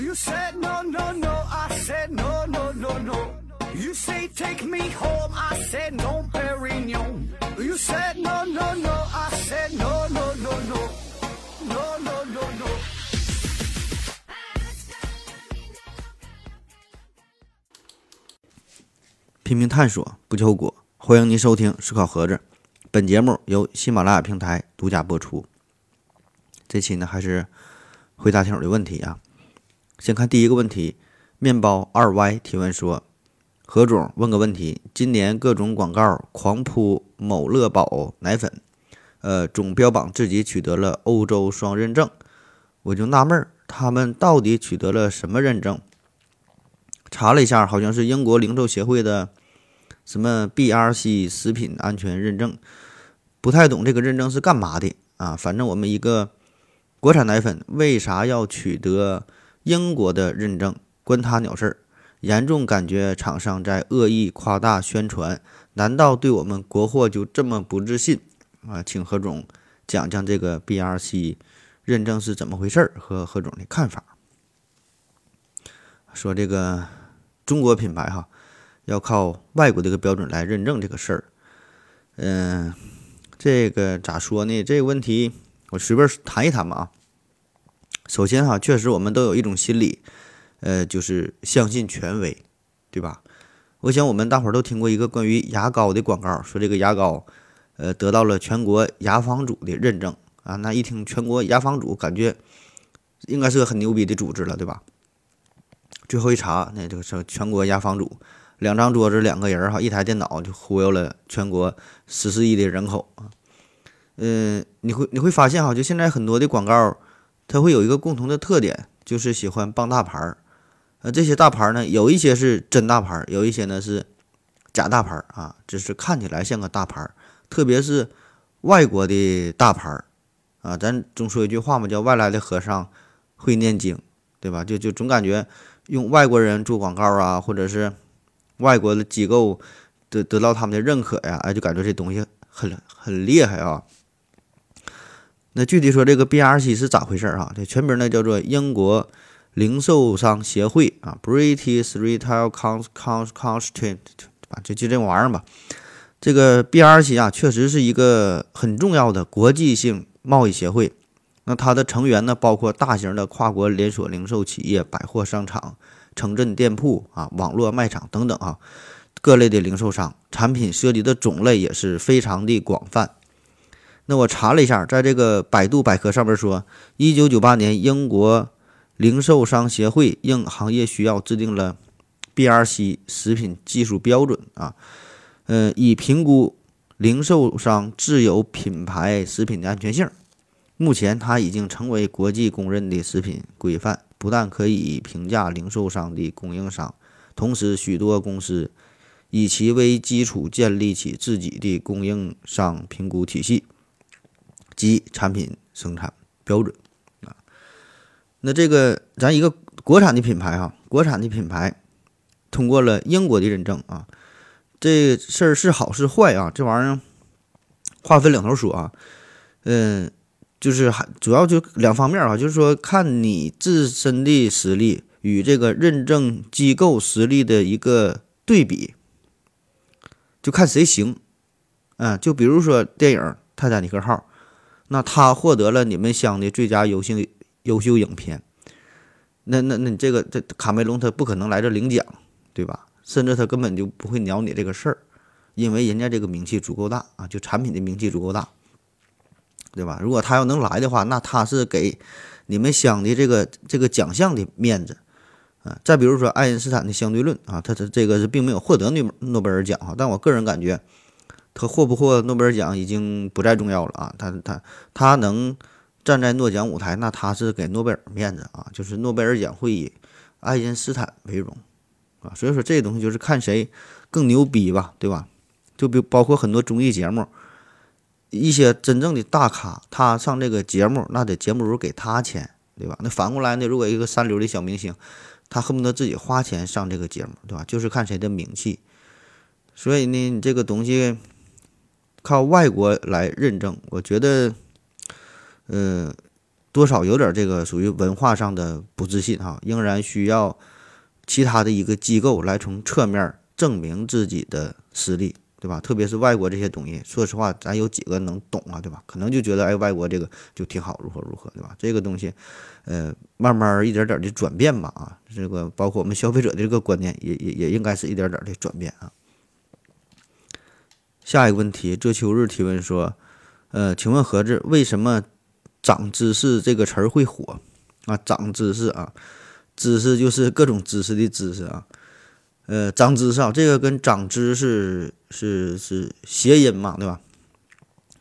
You said no, no, no. I said no, no, no, no. You say take me home. I said no, Perignon. You said no, no, no. I said no, no, no, no. No, no, no, no. 拼命探索，不求果。欢迎您收听思考盒子，本节目由喜马拉雅平台独家播出。这期呢，还是回答听友的问题啊。先看第一个问题，面包二 Y 提问说：何总问个问题，今年各种广告狂扑某乐宝奶粉，呃，总标榜自己取得了欧洲双认证，我就纳闷儿，他们到底取得了什么认证？查了一下，好像是英国零售协会的什么 BRC 食品安全认证，不太懂这个认证是干嘛的啊？反正我们一个国产奶粉为啥要取得英国的认证，关他鸟事儿！严重感觉厂商在恶意夸大宣传，难道对我们国货就这么不自信啊？请何总讲讲这个 BRC 认证是怎么回事儿和何总的看法。说这个。中国品牌哈，要靠外国这个标准来认证这个事儿，嗯，这个咋说呢？这个问题我随便谈一谈吧啊。首先哈，确实我们都有一种心理，呃，就是相信权威，对吧？我想我们大伙儿都听过一个关于牙膏的广告，说这个牙膏，呃，得到了全国牙防组的认证啊。那一听全国牙防组，感觉应该是个很牛逼的组织了，对吧？最后一查，那就是全国牙防组，两张桌子，两个人哈，一台电脑就忽悠了全国十四亿的人口啊。嗯，你会你会发现哈，就现在很多的广告，它会有一个共同的特点，就是喜欢傍大牌儿。呃，这些大牌儿呢，有一些是真大牌儿，有一些呢是假大牌儿啊，只是看起来像个大牌儿。特别是外国的大牌儿啊，咱总说一句话嘛，叫外来的和尚会念经，对吧？就就总感觉。用外国人做广告啊，或者是外国的机构得得到他们的认可呀，哎，就感觉这东西很很厉害啊。那具体说这个 BRC 是咋回事儿啊？这全名呢叫做英国零售商协会啊，British Retail Consortium，啊，就就这玩意儿吧。这个 BRC 啊，确实是一个很重要的国际性贸易协会。那它的成员呢，包括大型的跨国连锁零售企业、百货商场、城镇店铺啊、网络卖场等等啊，各类的零售商，产品涉及的种类也是非常的广泛。那我查了一下，在这个百度百科上面说，一九九八年，英国零售商协会应行业需要制定了 BRC 食品技术标准啊，嗯，以评估零售商自有品牌食品的安全性。目前，它已经成为国际公认的食品规范，不但可以评价零售商的供应商，同时许多公司以其为基础建立起自己的供应商评估体系及产品生产标准。啊，那这个咱一个国产的品牌哈，国产的品牌通过了英国的认证啊，这事儿是好是坏啊？这玩意儿话分两头说啊，嗯。就是还主要就两方面啊，就是说看你自身的实力与这个认证机构实力的一个对比，就看谁行。嗯，就比如说电影《泰坦尼克号》，那他获得了你们乡的最佳优秀优秀影片，那那那你这个这卡梅隆他不可能来这领奖，对吧？甚至他根本就不会鸟你这个事儿，因为人家这个名气足够大啊，就产品的名气足够大。对吧？如果他要能来的话，那他是给你们乡的这个这个奖项的面子啊。再比如说爱因斯坦的相对论啊，他他这个是并没有获得诺诺贝尔奖哈，但我个人感觉，他获不获诺贝尔奖已经不再重要了啊。他他他能站在诺奖舞台，那他是给诺贝尔面子啊，就是诺贝尔奖会以爱因斯坦为荣啊。所以说这东西就是看谁更牛逼吧，对吧？就比包括很多综艺节目。一些真正的大咖，他上这个节目，那得节目组给他钱，对吧？那反过来呢？如果一个三流的小明星，他恨不得自己花钱上这个节目，对吧？就是看谁的名气。所以呢，你这个东西靠外国来认证，我觉得，呃，多少有点这个属于文化上的不自信哈，仍然需要其他的一个机构来从侧面证明自己的实力，对吧？特别是外国这些东西，说实话，咱有几个能懂啊，对吧？可能就觉得哎，外国这个就挺好，如何如何，对吧？这个东西，呃，慢慢一点点的转变吧啊，这个包括我们消费者的这个观念，也也也应该是一点点的转变啊。下一个问题，这秋日提问说，呃，请问盒子为什么“长知识”这个词儿会火啊？长知识啊，知识就是各种知识的知识啊。呃，长知识啊，这个跟长知识是是谐音嘛，对吧？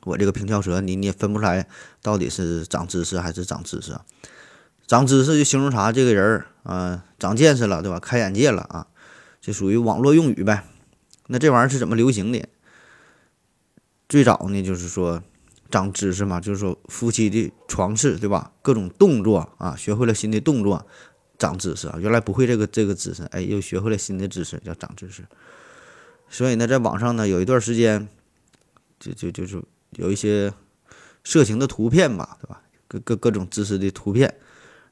我这个平翘舌，你你也分不出来到底是长知识还是长知识啊？长知识就形容啥？这个人儿啊，长见识了，对吧？开眼界了啊，就属于网络用语呗。那这玩意儿是怎么流行的？最早呢，就是说长知识嘛，就是说夫妻的床事，对吧？各种动作啊，学会了新的动作，长知识啊。原来不会这个这个知识，哎，又学会了新的知识，叫长知识。所以呢，在网上呢，有一段时间，就就就是有一些色情的图片吧，对吧？各各各种知识的图片，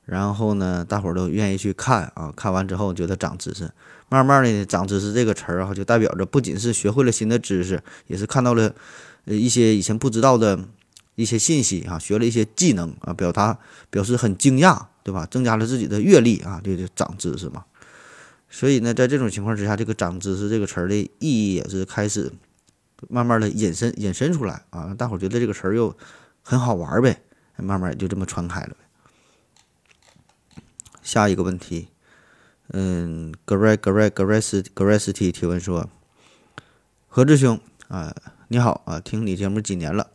然后呢，大伙儿都愿意去看啊。看完之后觉得长知识，慢慢的，长知识这个词儿啊，就代表着不仅是学会了新的知识，也是看到了。呃，一些以前不知道的一些信息啊，学了一些技能啊，表达表示很惊讶，对吧？增加了自己的阅历啊，这就长知识嘛。所以呢，在这种情况之下，这个长知识这个词儿的意义也是开始慢慢的引申引申出来啊，大伙儿觉得这个词儿又很好玩呗，慢慢也就这么传开了呗。下一个问题，嗯，Gray Gray Gray Gray T 提问说，何志兄啊。你好啊，听你节目几年了，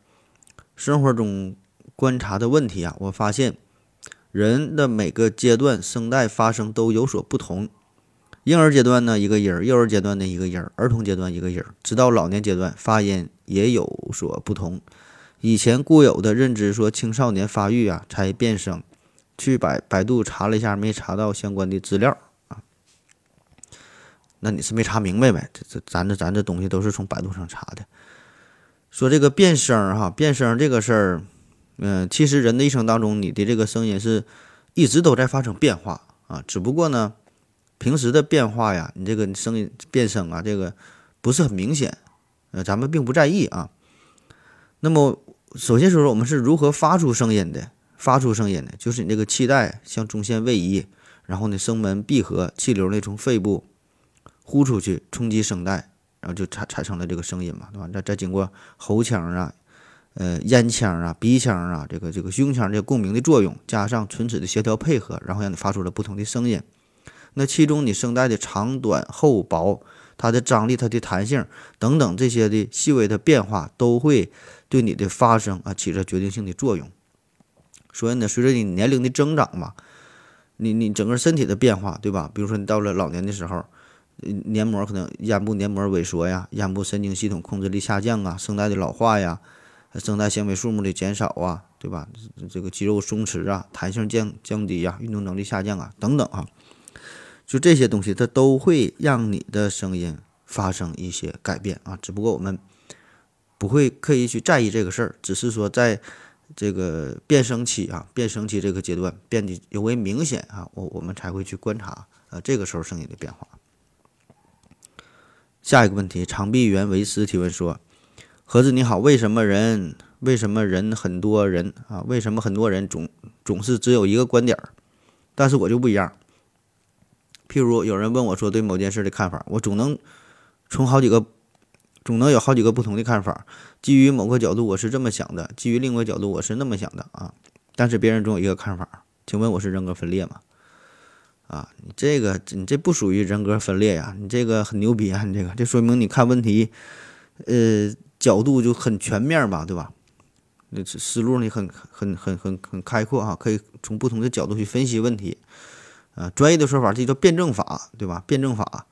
生活中观察的问题啊，我发现人的每个阶段声带发声都有所不同。婴儿阶段呢一个音儿，幼儿阶段的一个音儿，儿童阶段一个音儿，直到老年阶段发音也有所不同。以前固有的认知说青少年发育啊才变声，去百百度查了一下，没查到相关的资料啊。那你是没查明白呗？这这咱这咱这东西都是从百度上查的。说这个变声哈，变声这个事儿，嗯，其实人的一生当中，你的这个声音是一直都在发生变化啊。只不过呢，平时的变化呀，你这个声音变声啊，这个不是很明显，呃，咱们并不在意啊。那么，首先说说我们是如何发出声音的？发出声音的，就是你这个气带向中线位移，然后呢，声门闭合，气流呢从肺部呼出去，冲击声带。然后就产产生了这个声音嘛，对吧？再再经过喉腔啊、呃咽腔啊、鼻腔啊、这个这个胸腔这个共鸣的作用，加上唇齿的协调配合，然后让你发出了不同的声音。那其中你声带的长短、厚薄、它的张力、它的弹性等等这些的细微的变化，都会对你的发声啊起着决定性的作用。所以呢，随着你年龄的增长嘛，你你整个身体的变化，对吧？比如说你到了老年的时候。黏膜可能咽部黏膜萎缩呀，咽部神经系统控制力下降啊，声带的老化呀，声带纤维数目的减少啊，对吧？这个肌肉松弛啊，弹性降降低呀，运动能力下降啊，等等啊，就这些东西，它都会让你的声音发生一些改变啊。只不过我们不会刻意去在意这个事儿，只是说在这个变声期啊，变声期这个阶段变得尤为明显啊，我我们才会去观察呃这个时候声音的变化。下一个问题，长臂猿维斯提问说：“盒子你好，为什么人为什么人很多人啊？为什么很多人总总是只有一个观点儿？但是我就不一样。譬如有人问我说对某件事的看法，我总能从好几个总能有好几个不同的看法。基于某个角度我是这么想的，基于另一个角度我是那么想的啊。但是别人总有一个看法，请问我是人格分裂吗？”啊，你这个你这不属于人格分裂呀，你这个很牛逼啊，你这个这说明你看问题，呃，角度就很全面吧，对吧？那思路你很很很很很开阔哈，可以从不同的角度去分析问题。啊，专业的说法这叫辩证法，对吧？辩证法，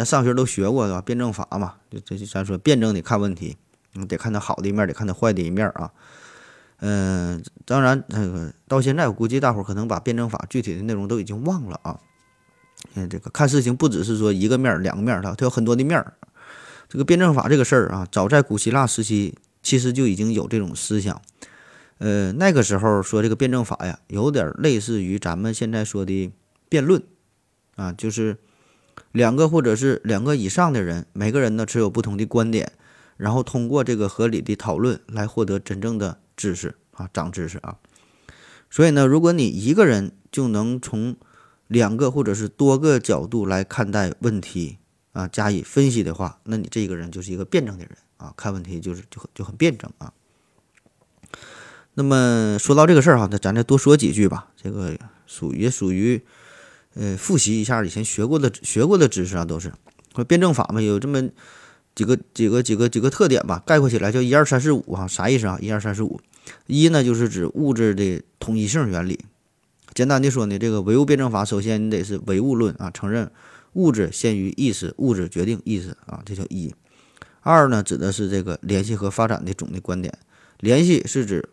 咱上学都学过对吧？辩证法嘛，就这咱说辩证的看问题，你得看它好的一面，得看它坏的一面啊。嗯，当然，那个到现在，我估计大伙可能把辩证法具体的内容都已经忘了啊。嗯，这个看事情不只是说一个面儿、两个面儿，它它有很多的面儿。这个辩证法这个事儿啊，早在古希腊时期其实就已经有这种思想。呃，那个时候说这个辩证法呀，有点类似于咱们现在说的辩论啊，就是两个或者是两个以上的人，每个人呢持有不同的观点，然后通过这个合理的讨论来获得真正的知识啊，长知识啊。所以呢，如果你一个人就能从两个或者是多个角度来看待问题啊，加以分析的话，那你这个人就是一个辩证的人啊，看问题就是就很就很辩证啊。那么说到这个事儿哈，那咱再多说几句吧。这个属于属于呃复习一下以前学过的学过的知识啊，都是说辩证法嘛，有这么几个几个几个几个特点吧，概括起来叫一二三四五哈，啥意思啊？一二三四五，一呢就是指物质的统一性原理。简单的说呢，这个唯物辩证法首先你得是唯物论啊，承认物质先于意识，物质决定意识啊，这叫一。二呢指的是这个联系和发展的总的观点，联系是指。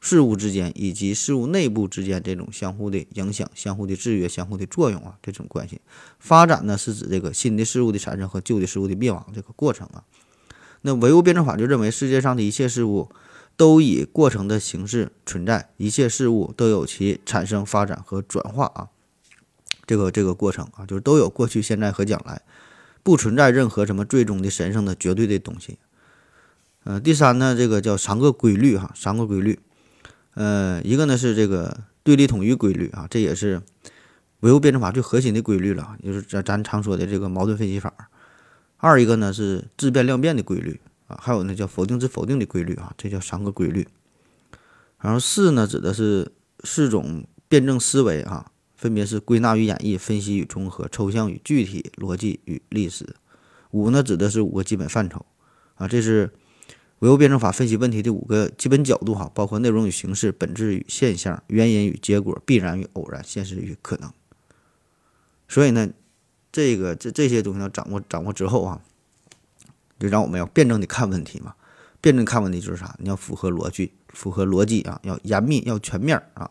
事物之间以及事物内部之间这种相互的影响、相互的制约、相互的作用啊，这种关系发展呢，是指这个新的事物的产生和旧的事物的灭亡这个过程啊。那唯物辩证法就认为，世界上的一切事物都以过程的形式存在，一切事物都有其产生、发展和转化啊，这个这个过程啊，就是都有过去、现在和将来，不存在任何什么最终的、神圣的、绝对的东西。呃，第三呢，这个叫三个规律哈，三个规律。呃，一个呢是这个对立统一规律啊，这也是唯物辩证法最核心的规律了，就是咱咱常说的这个矛盾分析法。二一个呢是质变量变的规律啊，还有呢叫否定之否定的规律啊，这叫三个规律。然后四呢指的是四种辩证思维啊，分别是归纳与演绎、分析与综合、抽象与具体、逻辑与历史。五呢指的是五个基本范畴啊，这是。唯物辩证法分析问题的五个基本角度哈，包括内容与形式、本质与现象、原因与结果、必然与偶然、现实与可能。所以呢，这个这这些东西要掌握掌握之后啊，就让我们要辩证的看问题嘛。辩证看问题就是啥？你要符合逻辑，符合逻辑啊，要严密，要全面啊，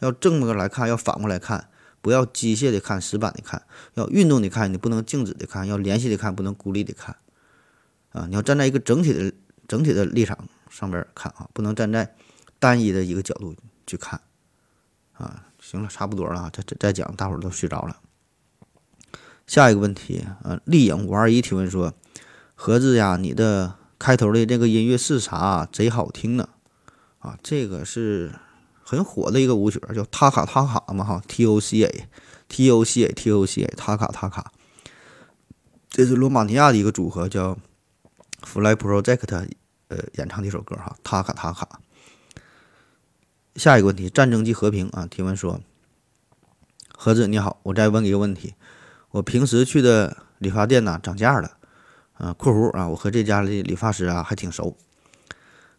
要正过来看，要反过来看，不要机械的看，死板的看，要运动的看，你不能静止的看，要联系的看，不能孤立的看啊，你要站在一个整体的。整体的立场上边看啊，不能站在单一的一个角度去看啊。行了，差不多了啊，再再再讲，大伙儿都睡着了。下一个问题啊，丽影五二一提问说：“盒子呀，你的开头的这个音乐是啥？贼好听呢！啊，这个是很火的一个舞曲，叫塔卡塔卡嘛哈，T O C A T O C A T O C A 塔卡塔卡，这是罗马尼亚的一个组合叫。” Fly Project，呃，演唱的一首歌哈，塔卡塔卡。下一个问题，战争即和平啊？提问说，盒子你好，我再问一个问题，我平时去的理发店呢涨价了，啊，括弧啊，我和这家的理发师啊还挺熟，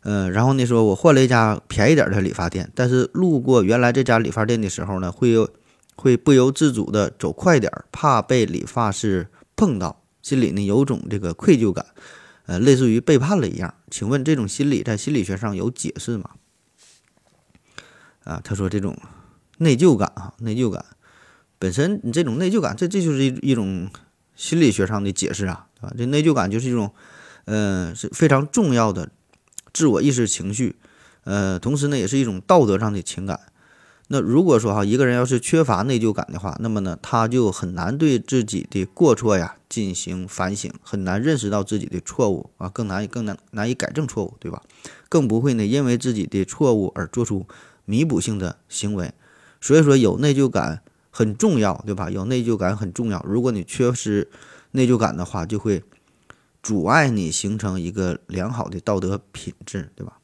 嗯，然后呢说我换了一家便宜点的理发店，但是路过原来这家理发店的时候呢，会有会不由自主的走快点，怕被理发师碰到，心里呢有种这个愧疚感。呃，类似于背叛了一样，请问这种心理在心理学上有解释吗？啊，他说这种内疚感啊，内疚感本身，你这种内疚感，这这就是一一种心理学上的解释啊，啊，这内疚感就是一种，呃，是非常重要的自我意识情绪，呃，同时呢，也是一种道德上的情感。那如果说哈，一个人要是缺乏内疚感的话，那么呢，他就很难对自己的过错呀进行反省，很难认识到自己的错误啊，更难更难难以改正错误，对吧？更不会呢，因为自己的错误而做出弥补性的行为。所以说，有内疚感很重要，对吧？有内疚感很重要。如果你缺失内疚感的话，就会阻碍你形成一个良好的道德品质，对吧？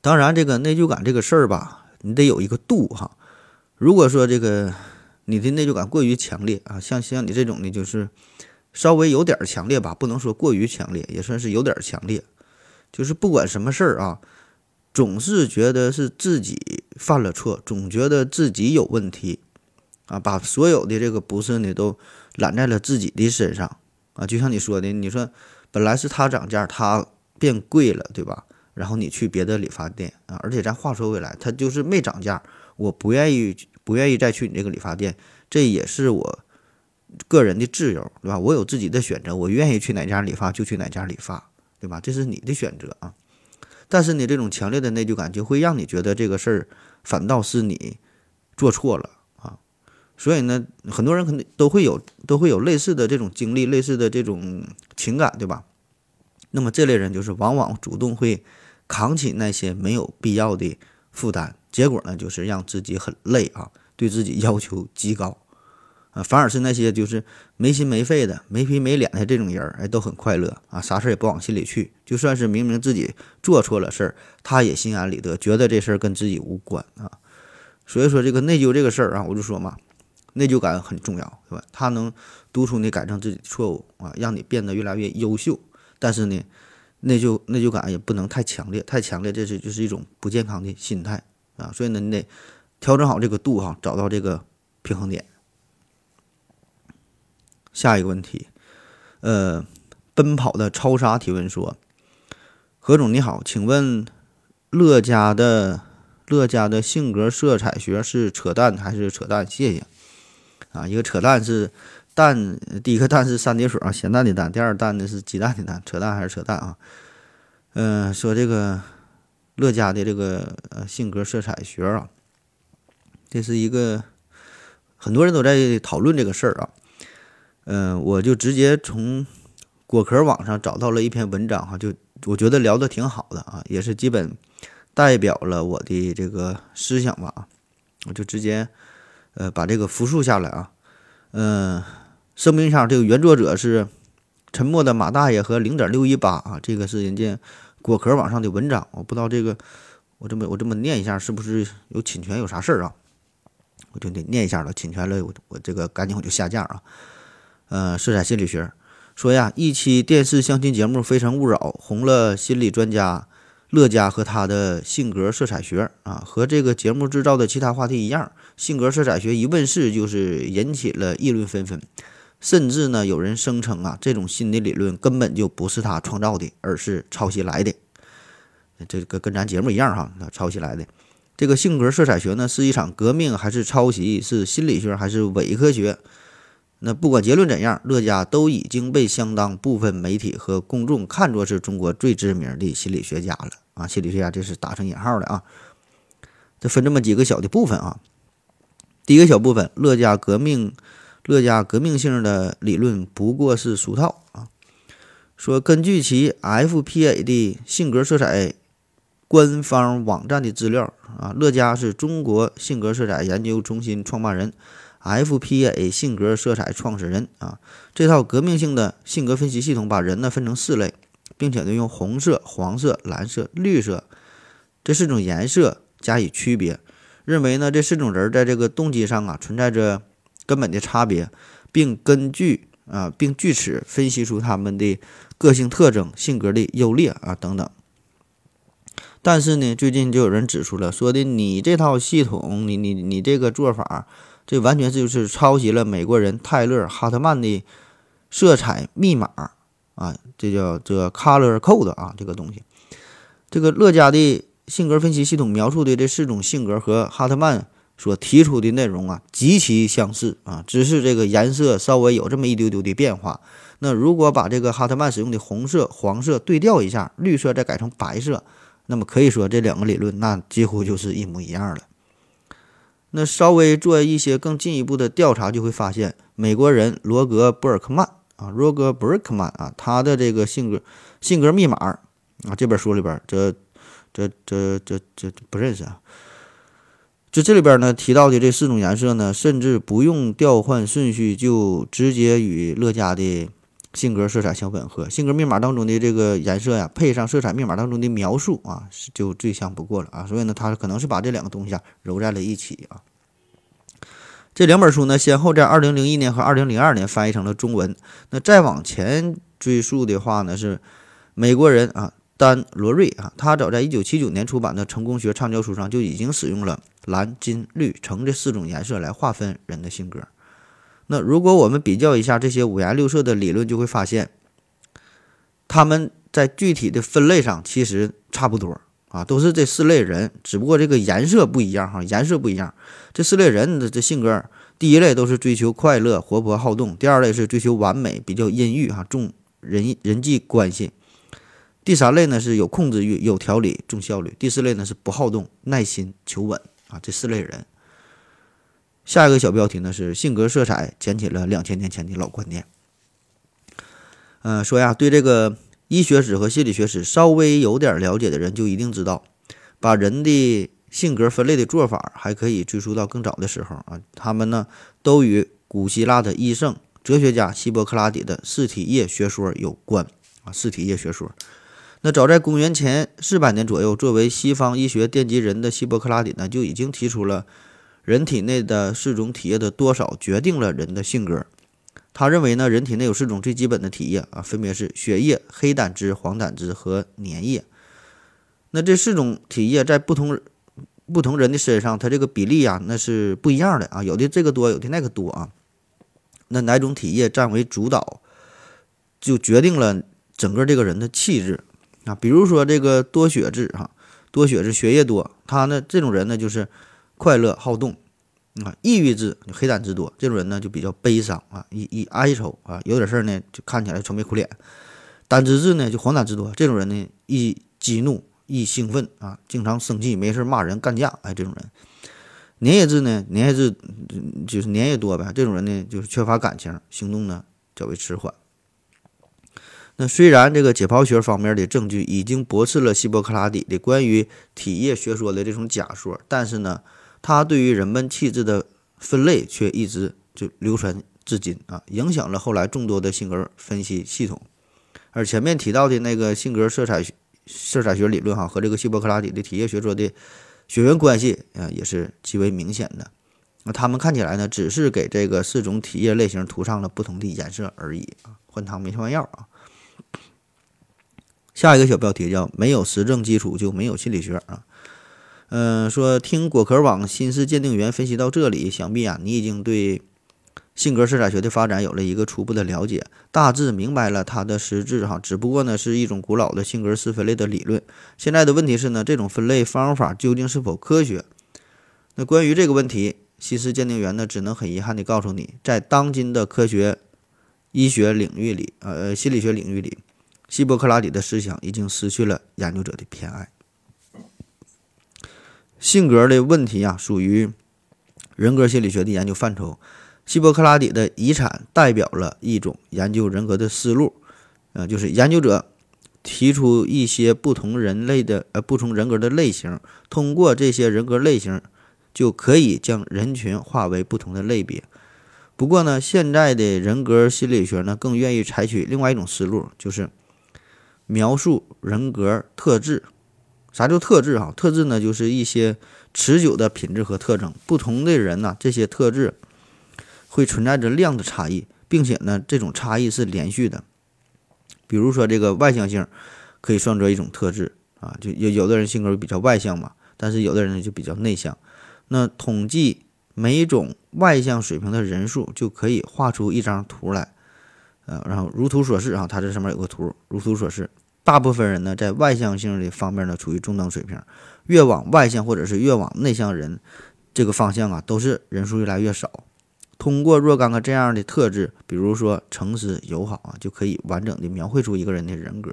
当然，这个内疚感这个事儿吧。你得有一个度哈，如果说这个你的内疚感过于强烈啊，像像你这种的，就是稍微有点强烈吧，不能说过于强烈，也算是有点强烈，就是不管什么事儿啊，总是觉得是自己犯了错，总觉得自己有问题啊，把所有的这个不是呢都揽在了自己的身上啊，就像你说的，你说本来是他涨价，他变贵了，对吧？然后你去别的理发店啊，而且咱话说回来，他就是没涨价，我不愿意不愿意再去你这个理发店，这也是我个人的自由，对吧？我有自己的选择，我愿意去哪家理发就去哪家理发，对吧？这是你的选择啊。但是呢，这种强烈的内疚感就会让你觉得这个事儿反倒是你做错了啊。所以呢，很多人肯定都会有都会有类似的这种经历，类似的这种情感，对吧？那么这类人就是往往主动会扛起那些没有必要的负担，结果呢，就是让自己很累啊，对自己要求极高。啊，反而是那些就是没心没肺的、没皮没脸的这种人，哎，都很快乐啊，啥事儿也不往心里去。就算是明明自己做错了事儿，他也心安理得，觉得这事儿跟自己无关啊。所以说，这个内疚这个事儿啊，我就说嘛，内疚感很重要，是吧？它能督促你改正自己的错误啊，让你变得越来越优秀。但是呢，内疚内疚感也不能太强烈，太强烈这是就是一种不健康的心态啊。所以呢，你得调整好这个度哈，找到这个平衡点。下一个问题，呃，奔跑的超杀提问说：“何总你好，请问乐嘉的乐嘉的性格色彩学是扯淡还是扯淡？谢谢。啊，一个扯淡是蛋，第一个蛋是三点水啊，咸蛋的蛋；第二蛋呢是鸡蛋的蛋，扯蛋还是扯蛋啊？嗯，说这个乐嘉的这个呃性格色彩学啊，这是一个很多人都在讨论这个事儿啊。”嗯，我就直接从果壳网上找到了一篇文章哈，就我觉得聊的挺好的啊，也是基本代表了我的这个思想吧啊我就直接呃把这个复述下来啊，嗯，声明上这个原作者是沉默的马大爷和零点六一八啊，这个是人家果壳网上的文章，我不知道这个我这么我这么念一下是不是有侵权有啥事儿啊？我就得念一下了，侵权了我我这个赶紧我就下架啊。呃，色彩心理学说呀，一期电视相亲节目《非诚勿扰》红了心理专家乐嘉和他的性格色彩学啊，和这个节目制造的其他话题一样，性格色彩学一问世就是引起了议论纷纷，甚至呢有人声称啊，这种新的理论根本就不是他创造的，而是抄袭来的。这个跟咱节目一样哈，那抄袭来的。这个性格色彩学呢，是一场革命还是抄袭？是心理学还是伪科学？那不管结论怎样，乐嘉都已经被相当部分媒体和公众看作是中国最知名的心理学家了啊！心理学家这是打上引号的啊。这分这么几个小的部分啊。第一个小部分，乐嘉革命，乐嘉革命性的理论不过是俗套啊。说根据其 FPA 的性格色彩官方网站的资料啊，乐嘉是中国性格色彩研究中心创办人。FPA 性格色彩创始人啊，这套革命性的性格分析系统把人呢分成四类，并且呢用红色、黄色、蓝色、绿色这四种颜色加以区别，认为呢这四种人在这个动机上啊存在着根本的差别，并根据啊并据此分析出他们的个性特征、性格的优劣啊等等。但是呢，最近就有人指出了，说的你这套系统，你你你这个做法。这完全就是抄袭了美国人泰勒·哈特曼的色彩密码啊，这叫这 Color Code 啊，这个东西。这个乐嘉的性格分析系统描述的这四种性格和哈特曼所提出的内容啊极其相似啊，只是这个颜色稍微有这么一丢丢的变化。那如果把这个哈特曼使用的红色、黄色对调一下，绿色再改成白色，那么可以说这两个理论那几乎就是一模一样了。那稍微做一些更进一步的调查，就会发现美国人罗格·布尔克曼啊，罗格·布尔克曼啊，他的这个性格性格密码啊，这本书里边这这这这这不认识啊。就这里边呢提到的这四种颜色呢，甚至不用调换顺序，就直接与乐嘉的。性格色彩相吻合，性格密码当中的这个颜色呀，配上色彩密码当中的描述啊，是就最像不过了啊。所以呢，他可能是把这两个东西啊揉在了一起啊。这两本书呢，先后在二零零一年和二零零二年翻译成了中文。那再往前追溯的话呢，是美国人啊，丹罗瑞啊，他早在一九七九年出版的《成功学》畅销书上就已经使用了蓝、金、绿、橙这四种颜色来划分人的性格。那如果我们比较一下这些五颜六色的理论，就会发现，他们在具体的分类上其实差不多啊，都是这四类人，只不过这个颜色不一样哈，颜色不一样。这四类人的这性格，第一类都是追求快乐、活泼好动；第二类是追求完美、比较阴郁哈，重人人际关系；第三类呢是有控制欲、有条理、重效率；第四类呢是不好动、耐心、求稳啊，这四类人。下一个小标题呢是性格色彩捡起了两千年前的老观念。嗯，说呀，对这个医学史和心理学史稍微有点了解的人就一定知道，把人的性格分类的做法还可以追溯到更早的时候啊。他们呢都与古希腊的医圣、哲学家希波克拉底的四体液学说有关啊。四体液学说。那早在公元前四百年左右，作为西方医学奠基人的希波克拉底呢，就已经提出了人体内的四种体液的多少决定了人的性格。他认为呢，人体内有四种最基本的体液啊，分别是血液、黑胆汁、黄胆汁和粘液。那这四种体液在不同不同人的身上，它这个比例呀，那是不一样的啊，有的这个多，有的那个多啊。那哪种体液占为主导，就决定了整个这个人的气质。啊，比如说这个多血质哈，多血质血液多，他呢这种人呢就是快乐好动啊，抑郁质黑胆汁多，这种人呢就比较悲伤啊，易易哀愁啊，有点事儿呢就看起来愁眉苦脸。胆汁质呢就黄胆汁多，这种人呢易激怒易兴奋啊，经常生气没事骂人干架，哎这种人。粘液质呢粘液质就是粘液多呗，这种人呢就是缺乏感情，行动呢较为迟缓。那虽然这个解剖学方面的证据已经驳斥了希波克拉底的关于体液学说的这种假说，但是呢，他对于人们气质的分类却一直就流传至今啊，影响了后来众多的性格分析系统。而前面提到的那个性格色彩色彩学理论哈，和这个希波克拉底的体液学说的血缘关系啊，也是极为明显的。那他们看起来呢，只是给这个四种体液类型涂上了不同的颜色而已啊，换汤没换药啊。下一个小标题叫“没有实证基础就没有心理学”啊，嗯，说听果壳网心思鉴定员分析到这里，想必啊你已经对性格色彩学的发展有了一个初步的了解，大致明白了它的实质哈。只不过呢是一种古老的性格四分类的理论。现在的问题是呢，这种分类方法究竟是否科学？那关于这个问题，心思鉴定员呢只能很遗憾地告诉你，在当今的科学医学领域里，呃，心理学领域里。希波克拉底的思想已经失去了研究者的偏爱。性格的问题啊，属于人格心理学的研究范畴。希波克拉底的遗产代表了一种研究人格的思路，呃，就是研究者提出一些不同人类的呃不同人格的类型，通过这些人格类型，就可以将人群划为不同的类别。不过呢，现在的人格心理学呢，更愿意采取另外一种思路，就是。描述人格特质，啥叫特质？哈，特质呢，就是一些持久的品质和特征。不同的人呢，这些特质会存在着量的差异，并且呢，这种差异是连续的。比如说，这个外向性可以算作一种特质啊，就有有的人性格比较外向嘛，但是有的人就比较内向。那统计每种外向水平的人数，就可以画出一张图来。呃，然后如图所示啊，它这上面有个图，如图所示，大部分人呢在外向性的方面呢处于中等水平，越往外向或者是越往内向人这个方向啊，都是人数越来越少。通过若干个这样的特质，比如说诚实、友好啊，就可以完整的描绘出一个人的人格。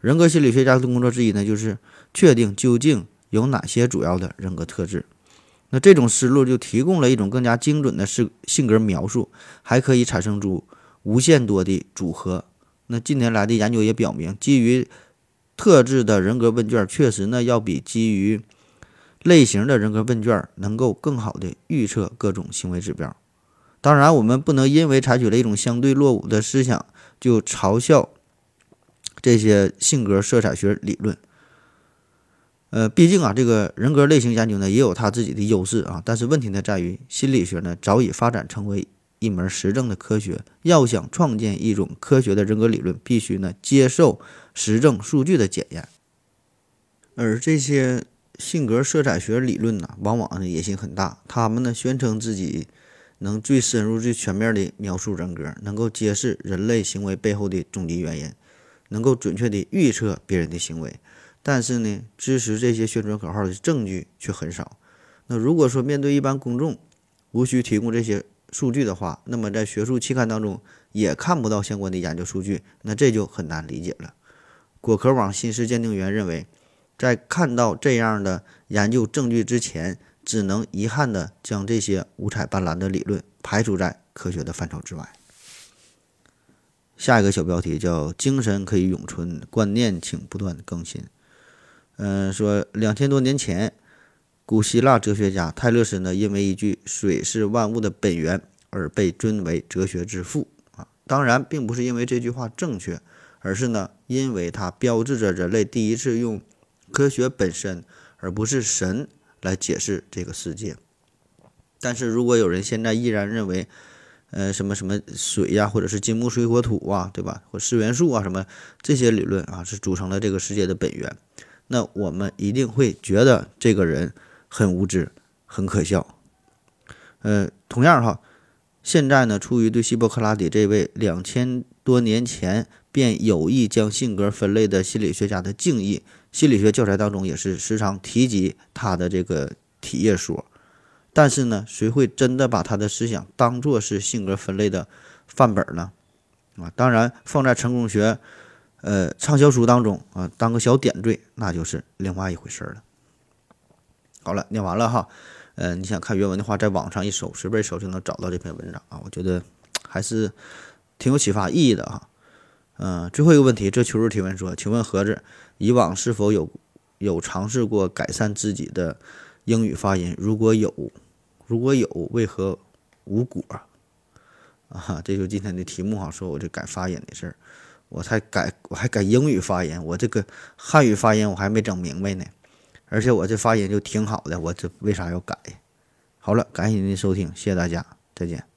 人格心理学家的工作之一呢，就是确定究竟有哪些主要的人格特质。那这种思路就提供了一种更加精准的性性格描述，还可以产生出。无限多的组合。那近年来的研究也表明，基于特质的人格问卷确实呢要比基于类型的人格问卷能够更好的预测各种行为指标。当然，我们不能因为采取了一种相对落伍的思想就嘲笑这些性格色彩学理论。呃，毕竟啊，这个人格类型研究呢也有它自己的优势啊。但是问题呢在于，心理学呢早已发展成为。一门实证的科学，要想创建一种科学的人格理论，必须呢接受实证数据的检验。而这些性格色彩学理论呢，往往呢野心很大，他们呢宣称自己能最深入、最全面的描述人格，能够揭示人类行为背后的终极原因，能够准确的预测别人的行为。但是呢，支持这些宣传口号的证据却很少。那如果说面对一般公众，无需提供这些。数据的话，那么在学术期刊当中也看不到相关的研究数据，那这就很难理解了。果壳网新式鉴定员认为，在看到这样的研究证据之前，只能遗憾地将这些五彩斑斓的理论排除在科学的范畴之外。下一个小标题叫“精神可以永存，观念请不断更新”。嗯，说两千多年前，古希腊哲学家泰勒斯呢，因为一句“水是万物的本源”而被尊为哲学之父啊。当然，并不是因为这句话正确。而是呢，因为它标志着人类第一次用科学本身，而不是神来解释这个世界。但是如果有人现在依然认为，呃，什么什么水呀，或者是金木水火土啊，对吧？或四元素啊，什么这些理论啊，是组成了这个世界的本源，那我们一定会觉得这个人很无知，很可笑。呃，同样哈，现在呢，出于对希波克拉底这位两千多年前。便有意将性格分类的心理学家的敬意，心理学教材当中也是时常提及他的这个体液说。但是呢，谁会真的把他的思想当做是性格分类的范本呢？啊，当然放在成功学，呃，畅销书当中啊，当个小点缀，那就是另外一回事儿了。好了，念完了哈，呃，你想看原文的话，在网上一搜，随便搜就能找到这篇文章啊。我觉得还是挺有启发意义的哈。嗯，最后一个问题，这求助提问说：“请问盒子，以往是否有有尝试过改善自己的英语发音？如果有，如果有，为何无果？”啊，这就是今天的题目哈，说我这改发音的事儿，我才改，我还改英语发音，我这个汉语发音我还没整明白呢，而且我这发音就挺好的，我这为啥要改？好了，感谢您的收听，谢谢大家，再见。